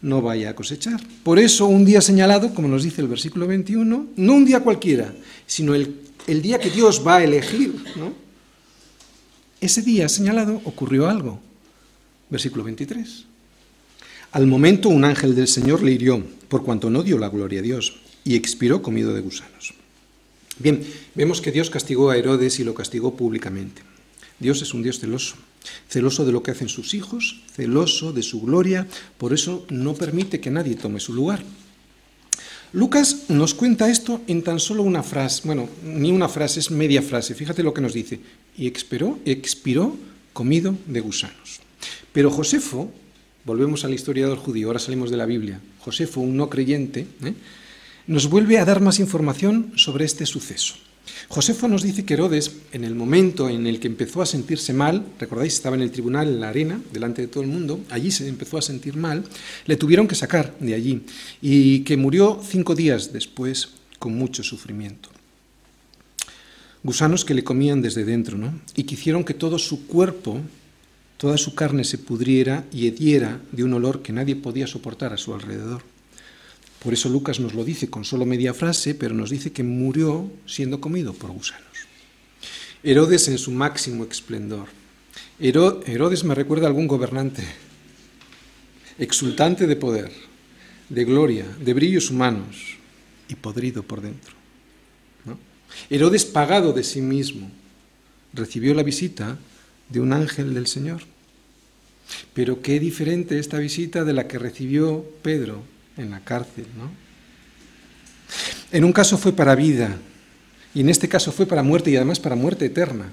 A: no vaya a cosechar. Por eso un día señalado, como nos dice el versículo 21, no un día cualquiera, sino el, día que Dios va a elegir. ¿no? Ese día señalado ocurrió algo. Versículo 23. Al momento un ángel del Señor le hirió, por cuanto no dio la gloria a Dios, y expiró comido de gusanos. Bien, vemos que Dios castigó a Herodes y lo castigó públicamente. Dios es un Dios celoso celoso de lo que hacen sus hijos, celoso de su gloria, por eso no permite que nadie tome su lugar. Lucas nos cuenta esto en tan solo una frase, bueno, ni una frase, es media frase, fíjate lo que nos dice, y expiró, expiró comido de gusanos. Pero Josefo, volvemos al historiador judío, ahora salimos de la Biblia, Josefo, un no creyente, ¿eh? nos vuelve a dar más información sobre este suceso. Josefo nos dice que Herodes, en el momento en el que empezó a sentirse mal, recordáis, estaba en el tribunal, en la arena, delante de todo el mundo, allí se empezó a sentir mal, le tuvieron que sacar de allí y que murió cinco días después con mucho sufrimiento. Gusanos que le comían desde dentro, ¿no? Y que hicieron que todo su cuerpo, toda su carne se pudriera y hediera de un olor que nadie podía soportar a su alrededor. Por eso Lucas nos lo dice con solo media frase, pero nos dice que murió siendo comido por gusanos. Herodes en su máximo esplendor. Herodes me recuerda a algún gobernante, exultante de poder, de gloria, de brillos humanos y podrido por dentro. Herodes pagado de sí mismo recibió la visita de un ángel del Señor. Pero qué diferente esta visita de la que recibió Pedro en la cárcel, ¿no? En un caso fue para vida y en este caso fue para muerte y además para muerte eterna.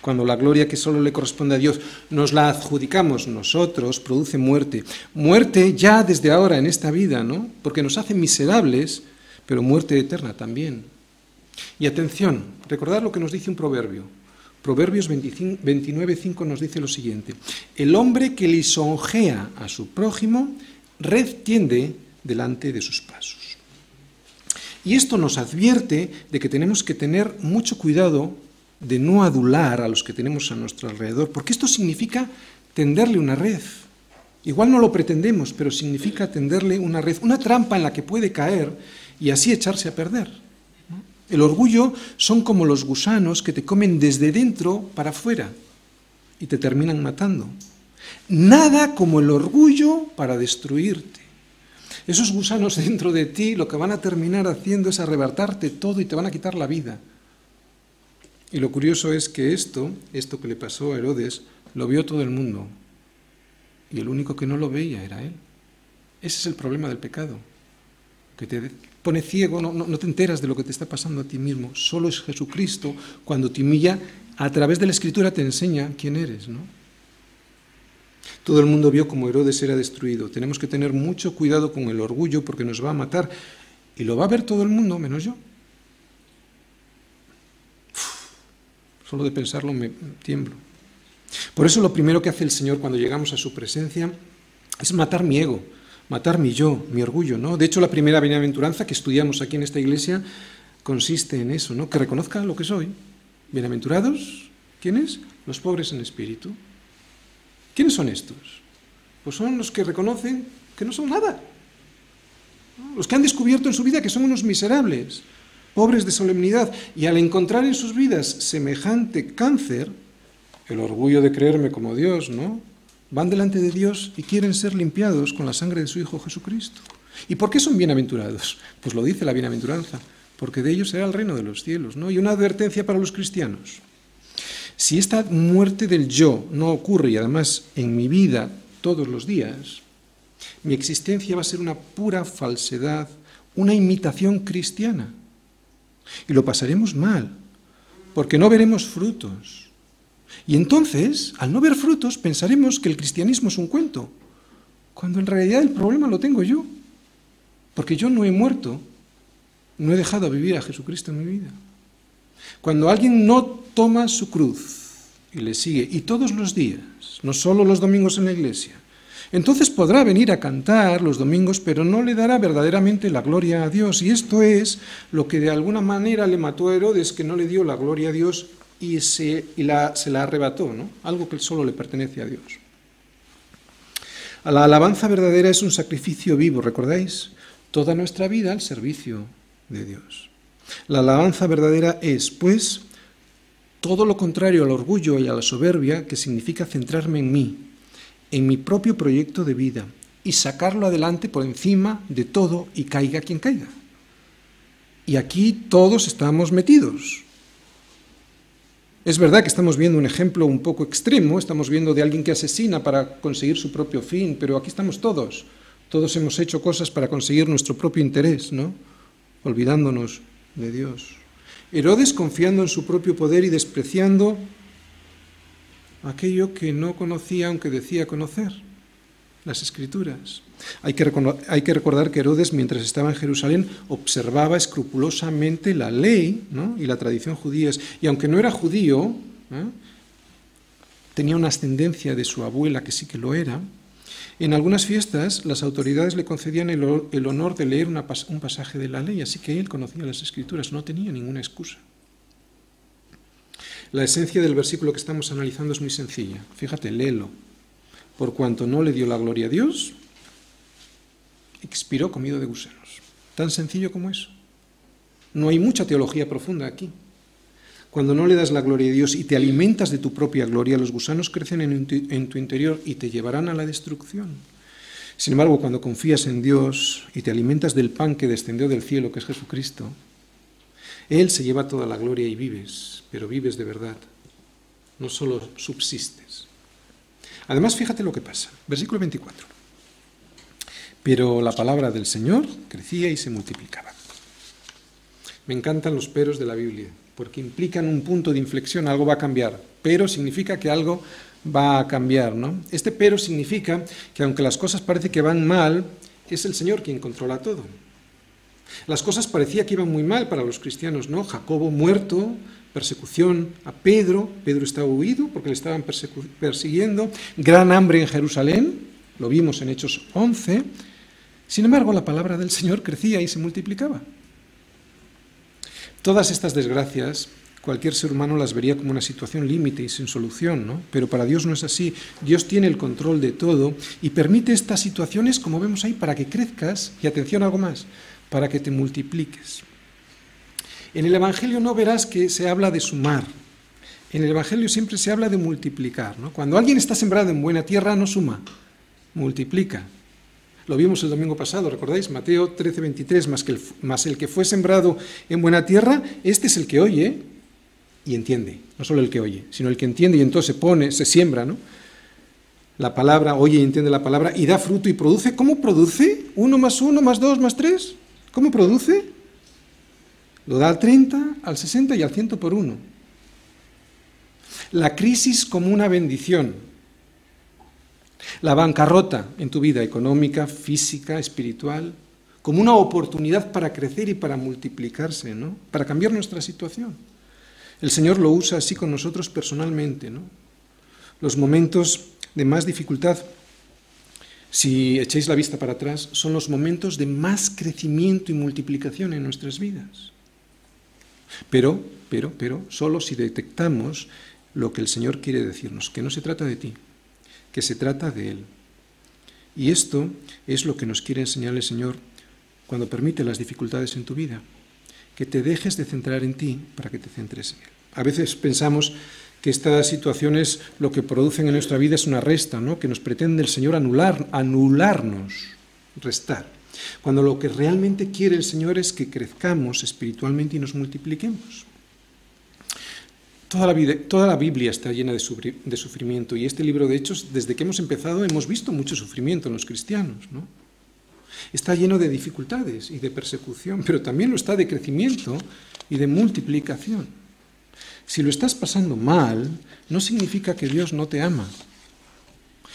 A: Cuando la gloria que solo le corresponde a Dios nos la adjudicamos nosotros, produce muerte. Muerte ya desde ahora en esta vida, ¿no? Porque nos hace miserables, pero muerte eterna también. Y atención, recordad lo que nos dice un proverbio. Proverbios 29.5 nos dice lo siguiente. El hombre que lisonjea a su prójimo red tiende delante de sus pasos. Y esto nos advierte de que tenemos que tener mucho cuidado de no adular a los que tenemos a nuestro alrededor, porque esto significa tenderle una red. Igual no lo pretendemos, pero significa tenderle una red, una trampa en la que puede caer y así echarse a perder. El orgullo son como los gusanos que te comen desde dentro para afuera y te terminan matando. Nada como el orgullo para destruirte. Esos gusanos dentro de ti lo que van a terminar haciendo es arrebatarte todo y te van a quitar la vida. Y lo curioso es que esto, esto que le pasó a Herodes, lo vio todo el mundo. Y el único que no lo veía era él. Ese es el problema del pecado. Que te pone ciego, no, no, te enteras de lo que te está pasando a ti mismo. Solo es Jesucristo cuando te humilla, a través de la Escritura te enseña quién eres, ¿no? Todo el mundo vio cómo Herodes era destruido. Tenemos que tener mucho cuidado con el orgullo porque nos va a matar. Y lo va a ver todo el mundo, menos yo. Solo de pensarlo me tiemblo. Por eso lo primero que hace el Señor cuando llegamos a su presencia es matar mi ego, matar mi yo, mi orgullo, ¿no? De hecho, la primera bienaventuranza que estudiamos aquí en esta iglesia consiste en eso, ¿no? Que reconozca lo que soy. Bienaventurados, ¿quiénes? Los pobres en espíritu. ¿Quiénes son estos? Pues son los que reconocen que no son nada. Los que han descubierto en su vida que son unos miserables, pobres de solemnidad, y al encontrar en sus vidas semejante cáncer, el orgullo de creerme como Dios, ¿no? Van delante de Dios y quieren ser limpiados con la sangre de su Hijo Jesucristo. ¿Y por qué son bienaventurados? Pues lo dice la bienaventuranza, porque de ellos será el reino de los cielos, ¿no? Y una advertencia para los cristianos. Si esta muerte del yo no ocurre y además en mi vida todos los días, mi existencia va a ser una pura falsedad, una imitación cristiana. Y lo pasaremos mal, porque no veremos frutos. Y entonces, al no ver frutos, pensaremos que el cristianismo es un cuento, cuando en realidad el problema lo tengo yo, porque yo no he muerto, no he dejado vivir a Jesucristo en mi vida. Cuando alguien no toma su cruz y le sigue, y todos los días, no solo los domingos en la iglesia, entonces podrá venir a cantar los domingos, pero no le dará verdaderamente la gloria a Dios. Y esto es lo que de alguna manera le mató a Herodes, que no le dio la gloria a Dios y se, la, se la arrebató, ¿no? algo que solo le pertenece a Dios. La alabanza verdadera es un sacrificio vivo, ¿recordáis? Toda nuestra vida al servicio de Dios. La alabanza verdadera es, pues, todo lo contrario al orgullo y a la soberbia, que significa centrarme en mí, en mi propio proyecto de vida y sacarlo adelante por encima de todo y caiga quien caiga. Y aquí todos estamos metidos. Es verdad que estamos viendo un ejemplo un poco extremo, estamos viendo de alguien que asesina para conseguir su propio fin, pero aquí estamos todos. Todos hemos hecho cosas para conseguir nuestro propio interés, ¿no? Olvidándonos de Dios. Herodes confiando en su propio poder y despreciando aquello que no conocía aunque decía conocer, las escrituras. Hay que, hay que, recordar que Herodes, mientras estaba en Jerusalén, observaba escrupulosamente la ley y la tradición judías, y aunque no era judío, ¿eh? tenía una ascendencia de su abuela que sí que lo era, en algunas fiestas las autoridades le concedían el, honor de leer un pasaje de la ley, así que él conocía las escrituras, no tenía ninguna excusa. La esencia del versículo que estamos analizando es muy sencilla. Fíjate, léelo. Por cuanto no le dio la gloria a Dios, expiró comido de gusanos. Tan sencillo como eso. No hay mucha teología profunda aquí. Cuando no le das la gloria a Dios y te alimentas de tu propia gloria, los gusanos crecen en tu, interior y te llevarán a la destrucción. Sin embargo, cuando confías en Dios y te alimentas del pan que descendió del cielo, que es Jesucristo, Él se lleva toda la gloria y vives, pero vives de verdad, no solo subsistes. Además, fíjate lo que pasa. Versículo 24. Pero la palabra del Señor crecía y se multiplicaba. Me encantan los peros de la Biblia porque implican un punto de inflexión, algo va a cambiar. Pero significa que algo va a cambiar, ¿no? Este pero significa que aunque las cosas parece que van mal, es el Señor quien controla todo. Las cosas parecía que iban muy mal para los cristianos, ¿no? Jacobo muerto, persecución a Pedro, Pedro estaba huido porque le estaban persiguiendo, gran hambre en Jerusalén, lo vimos en Hechos 11. Sin embargo, la palabra del Señor crecía y se multiplicaba. Todas estas desgracias, cualquier ser humano las vería como una situación límite y sin solución, ¿no? Pero para Dios no es así. Dios tiene el control de todo y permite estas situaciones, como vemos ahí, para que crezcas, y atención algo más, para que te multipliques. En el Evangelio no verás que se habla de sumar. En el Evangelio siempre se habla de multiplicar. ¿no? Cuando alguien está sembrado en buena tierra, no suma, multiplica. Lo vimos el domingo pasado, ¿recordáis? Mateo 13, 23, más, que el, más el que fue sembrado en buena tierra, este es el que oye y entiende. No solo el que oye, sino el que entiende y entonces pone, se siembra, ¿no? La palabra, oye y entiende la palabra y da fruto y produce. ¿Cómo produce? ¿Uno más uno, más dos, más tres? ¿Cómo produce? Lo da al 30, al 60 y al 100 por uno. La crisis como una bendición. La bancarrota en tu vida económica, física, espiritual, como una oportunidad para crecer y para multiplicarse, ¿no? Para cambiar nuestra situación. El Señor lo usa así con nosotros personalmente, ¿no? Los momentos de más dificultad, si echéis la vista para atrás, son los momentos de más crecimiento y multiplicación en nuestras vidas. Pero, pero, pero, solo si detectamos lo que el Señor quiere decirnos, que no se trata de ti, que se trata de Él. Y esto es lo que nos quiere enseñar el Señor cuando permite las dificultades en tu vida, que te dejes de centrar en ti para que te centres en Él. A veces pensamos que estas situaciones lo que producen en nuestra vida es una resta, ¿no? que nos pretende el Señor anular, anularnos, restar cuando lo que realmente quiere el Señor es que crezcamos espiritualmente y nos multipliquemos. Toda la, Biblia está llena de, sufrimiento y este libro de Hechos, desde que hemos empezado, hemos visto mucho sufrimiento en los cristianos. ¿no? Está lleno de dificultades y de persecución, pero también lo está de crecimiento y de multiplicación. Si lo estás pasando mal, no significa que Dios no te ama,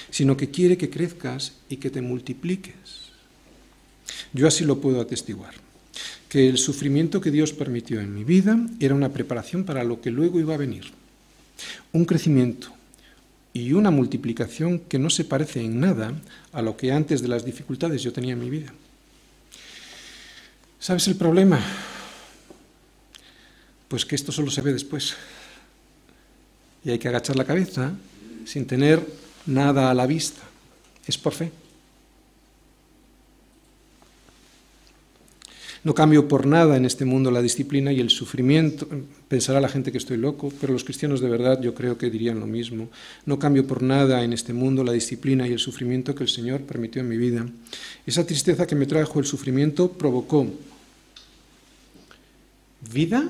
A: sino que quiere que crezcas y que te multipliques. Yo así lo puedo atestiguar, que el sufrimiento que Dios permitió en mi vida era una preparación para lo que luego iba a venir. Un crecimiento y una multiplicación que no se parece en nada a lo que antes de las dificultades yo tenía en mi vida. ¿Sabes el problema? Pues que esto solo se ve después. Y hay que agachar la cabeza sin tener nada a la vista. Es por fe. No cambio por nada en este mundo la disciplina y el sufrimiento. Pensará la gente que estoy loco, pero los cristianos de verdad yo creo que dirían lo mismo. No cambio por nada en este mundo la disciplina y el sufrimiento que el Señor permitió en mi vida. Esa tristeza que me trajo el sufrimiento provocó vida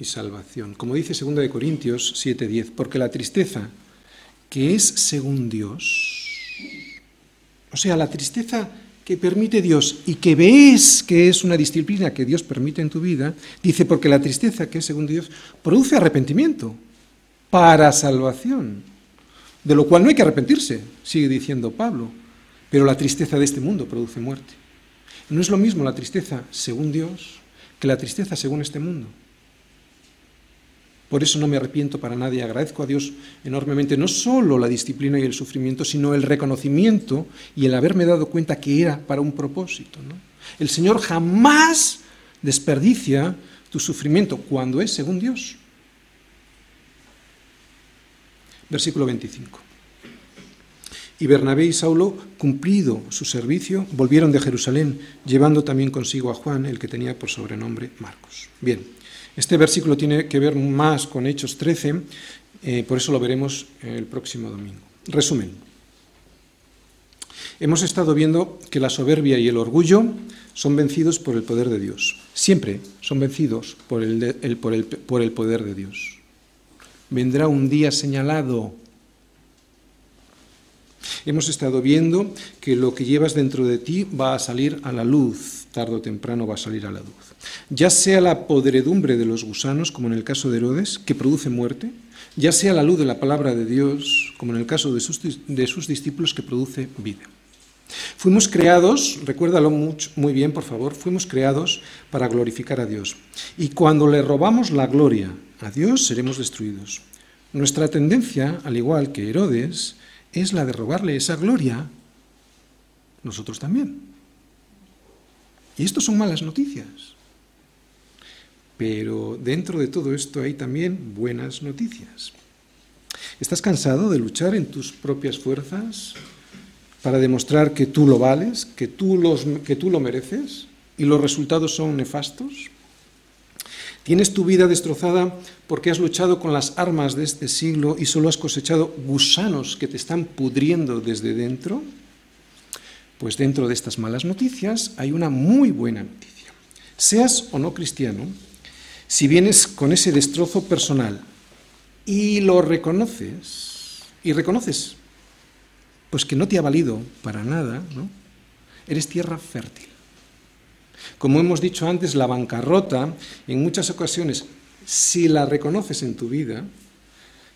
A: y salvación. Como dice 2 de Corintios 7:10, porque la tristeza que es según Dios, o sea, la tristeza que permite Dios y que ves que es una disciplina que Dios permite en tu vida, dice, porque la tristeza, que es según Dios, produce arrepentimiento para salvación, de lo cual no hay que arrepentirse, sigue diciendo Pablo, pero la tristeza de este mundo produce muerte. No es lo mismo la tristeza según Dios que la tristeza según este mundo. Por eso no me arrepiento para nadie, agradezco a Dios enormemente no solo la disciplina y el sufrimiento, sino el reconocimiento y el haberme dado cuenta que era para un propósito. El Señor jamás desperdicia tu sufrimiento cuando es según Dios. Versículo 25. Y Bernabé y Saulo, cumplido su servicio, volvieron de Jerusalén, llevando también consigo a Juan, el que tenía por sobrenombre Marcos. Bien, este versículo tiene que ver más con Hechos 13, eh, por eso lo veremos el próximo domingo. Resumen. Hemos estado viendo que la soberbia y el orgullo son vencidos por el poder de Dios. Siempre son vencidos por el, por el poder de Dios. Vendrá un día señalado Hemos estado viendo que lo que llevas dentro de ti va a salir a la luz, tarde o temprano va a salir a la luz. Ya sea la podredumbre de los gusanos, como en el caso de Herodes, que produce muerte, ya sea la luz de la palabra de Dios, como en el caso de sus, discípulos, que produce vida. Fuimos creados, recuérdalo muy bien por favor, fuimos creados para glorificar a Dios. Y cuando le robamos la gloria a Dios, seremos destruidos. Nuestra tendencia, al igual que Herodes, es la de robarle esa gloria nosotros también. Y esto son malas noticias. Pero dentro de todo esto hay también buenas noticias. ¿Estás cansado de luchar en tus propias fuerzas para demostrar que tú lo vales, que tú, los, que tú lo mereces y los resultados son nefastos? ¿Tienes tu vida destrozada porque has luchado con las armas de este siglo y solo has cosechado gusanos que te están pudriendo desde dentro? Pues dentro de estas malas noticias hay una muy buena noticia. Seas o no cristiano, si vienes con ese destrozo personal y lo reconoces, y reconoces, pues que no te ha valido para nada, ¿no? Eres tierra fértil. Como hemos dicho antes, la bancarrota, en muchas ocasiones, si la reconoces en tu vida,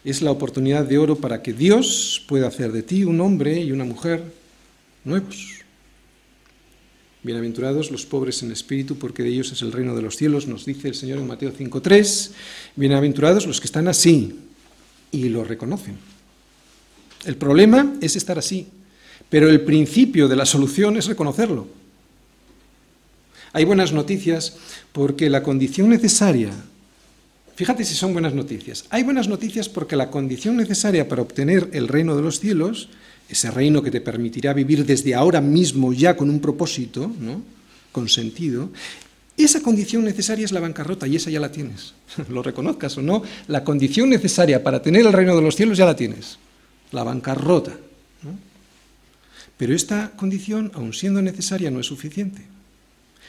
A: es la oportunidad de oro para que Dios pueda hacer de ti un hombre y una mujer nuevos. Bienaventurados los pobres en espíritu, porque de ellos es el reino de los cielos, nos dice el Señor en Mateo 5.3. Bienaventurados los que están así y lo reconocen. El problema es estar así, pero el principio de la solución es reconocerlo. Hay buenas noticias porque la condición necesaria, fíjate si son buenas noticias, hay buenas noticias porque la condición necesaria para obtener el reino de los cielos ese reino que te permitirá vivir desde ahora mismo ya con un propósito, ¿no? con sentido, esa condición necesaria es la bancarrota y esa ya la tienes. *laughs* Lo reconozcas o no, la condición necesaria para tener el reino de los cielos ya la tienes. La bancarrota. Pero esta condición, aun siendo necesaria, no es suficiente.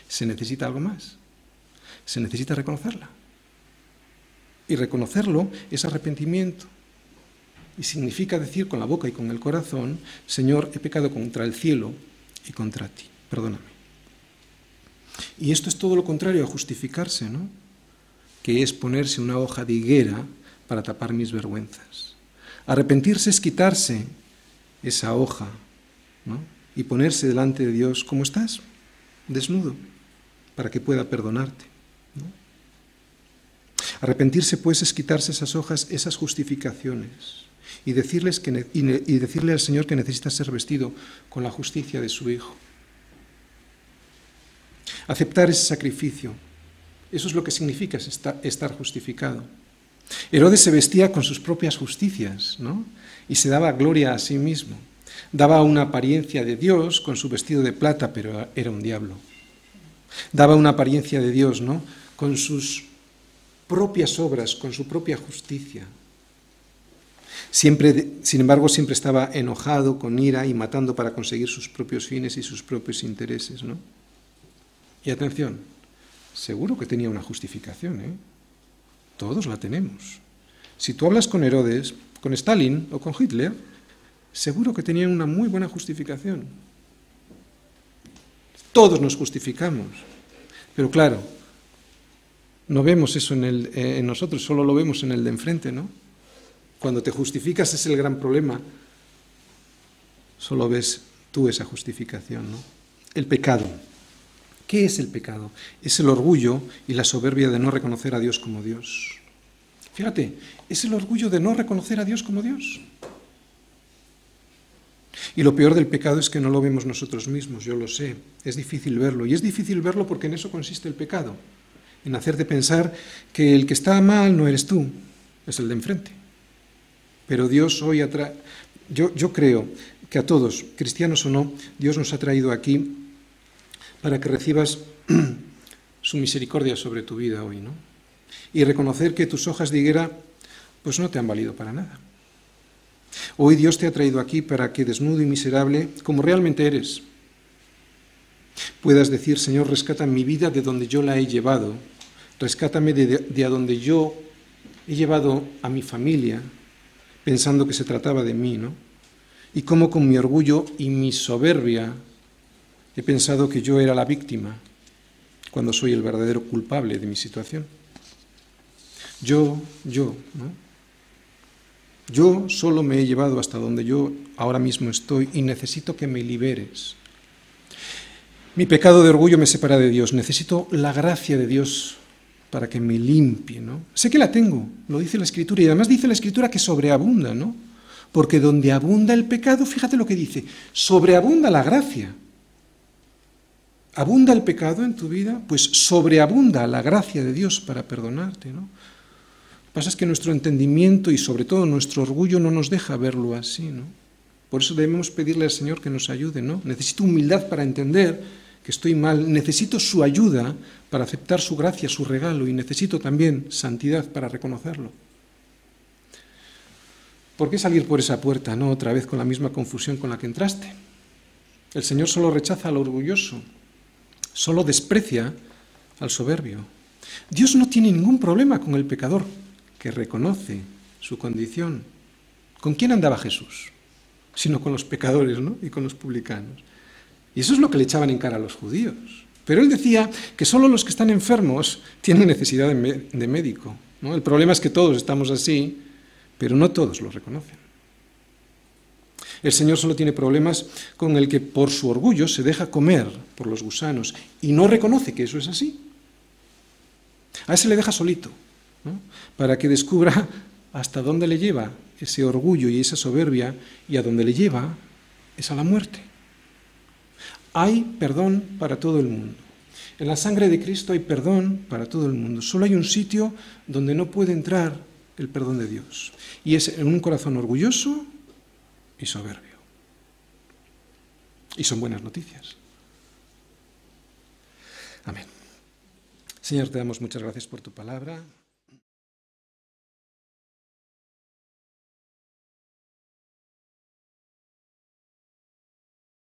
A: Se necesita algo más. Se necesita reconocerla. Y reconocerlo es arrepentimiento, y significa decir con la boca y con el corazón, Señor, he pecado contra el cielo y contra ti, perdóname. Y esto es todo lo contrario a justificarse, ¿no? Que es ponerse una hoja de higuera para tapar mis vergüenzas. Arrepentirse es quitarse esa hoja, ¿no? Y ponerse delante de Dios como estás, desnudo, para que pueda perdonarte. Arrepentirse, pues, es quitarse esas hojas, esas justificaciones y, decirles que, y, decirle al Señor que necesita ser vestido con la justicia de su Hijo. Aceptar ese sacrificio, eso es lo que significa estar justificado. Herodes se vestía con sus propias justicias, ¿no? Y se daba gloria a sí mismo. Daba una apariencia de Dios con su vestido de plata, pero era un diablo. Daba una apariencia de Dios, ¿no? Con sus propias obras, con su propia justicia. Siempre, sin embargo, siempre estaba enojado, con ira y matando para conseguir sus propios fines y sus propios intereses. ¿no? Y atención, seguro que tenía una justificación. ¿eh? Todos la tenemos. Si tú hablas con Herodes, con Stalin o con Hitler, seguro que tenían una muy buena justificación. Todos nos justificamos. Pero claro, no vemos eso en, el, eh, en nosotros, solo lo vemos en el de enfrente, ¿no? Cuando te justificas es el gran problema. Solo ves tú esa justificación, ¿no? El pecado. ¿Qué es el pecado? Es el orgullo y la soberbia de no reconocer a Dios como Dios. Fíjate, es el orgullo de no reconocer a Dios como Dios. Y lo peor del pecado es que no lo vemos nosotros mismos, yo lo sé. Es difícil verlo. Y es difícil verlo porque en eso consiste el pecado. En hacerte pensar que el que está mal no eres tú, es el de enfrente. Pero Dios hoy atrae, yo, yo creo que a todos, cristianos o no, Dios nos ha traído aquí para que recibas *clears throat* su misericordia sobre tu vida hoy, ¿no? Y reconocer que tus hojas de higuera pues no te han valido para nada. Hoy Dios te ha traído aquí para que desnudo y miserable, como realmente eres, puedas decir, Señor, rescata mi vida de donde yo la he llevado, rescátame de, de a donde yo he llevado a mi familia, pensando que se trataba de mí, ¿no? Y cómo con mi orgullo y mi soberbia he pensado que yo era la víctima cuando soy el verdadero culpable de mi situación. Yo, yo, ¿no? Yo solo me he llevado hasta donde yo ahora mismo estoy y necesito que me liberes. Mi pecado de orgullo me separa de Dios. Necesito la gracia de Dios para que me limpie, ¿no? Sé que la tengo, lo dice la Escritura, y además dice la Escritura que sobreabunda, ¿no? Porque donde abunda el pecado, fíjate lo que dice, sobreabunda la gracia. ¿Abunda el pecado en tu vida? Pues sobreabunda la gracia de Dios para perdonarte, ¿no? Lo que pasa es que nuestro entendimiento y sobre todo nuestro orgullo no nos deja verlo así, ¿no? Por eso debemos pedirle al Señor que nos ayude, ¿no? Necesito humildad para entender que estoy mal, necesito su ayuda para aceptar su gracia, su regalo, y necesito también santidad para reconocerlo. ¿Por qué salir por esa puerta, no otra vez con la misma confusión con la que entraste? El Señor solo rechaza al orgulloso, solo desprecia al soberbio. Dios no tiene ningún problema con el pecador que reconoce su condición. ¿Con quién andaba Jesús? Sino con los pecadores ¿no? y con los publicanos. Y eso es lo que le echaban en cara a los judíos. Pero él decía que solo los que están enfermos tienen necesidad de, médico. El problema es que todos estamos así, pero no todos lo reconocen. El Señor solo tiene problemas con el que por su orgullo se deja comer por los gusanos y no reconoce que eso es así. A ese le deja solito, para que descubra hasta dónde le lleva ese orgullo y esa soberbia y a dónde le lleva es a la muerte. Hay perdón para todo el mundo. En la sangre de Cristo hay perdón para todo el mundo. Solo hay un sitio donde no puede entrar el perdón de Dios. Y es en un corazón orgulloso y soberbio. Y son buenas noticias. Amén. Señor, te damos muchas gracias por tu palabra.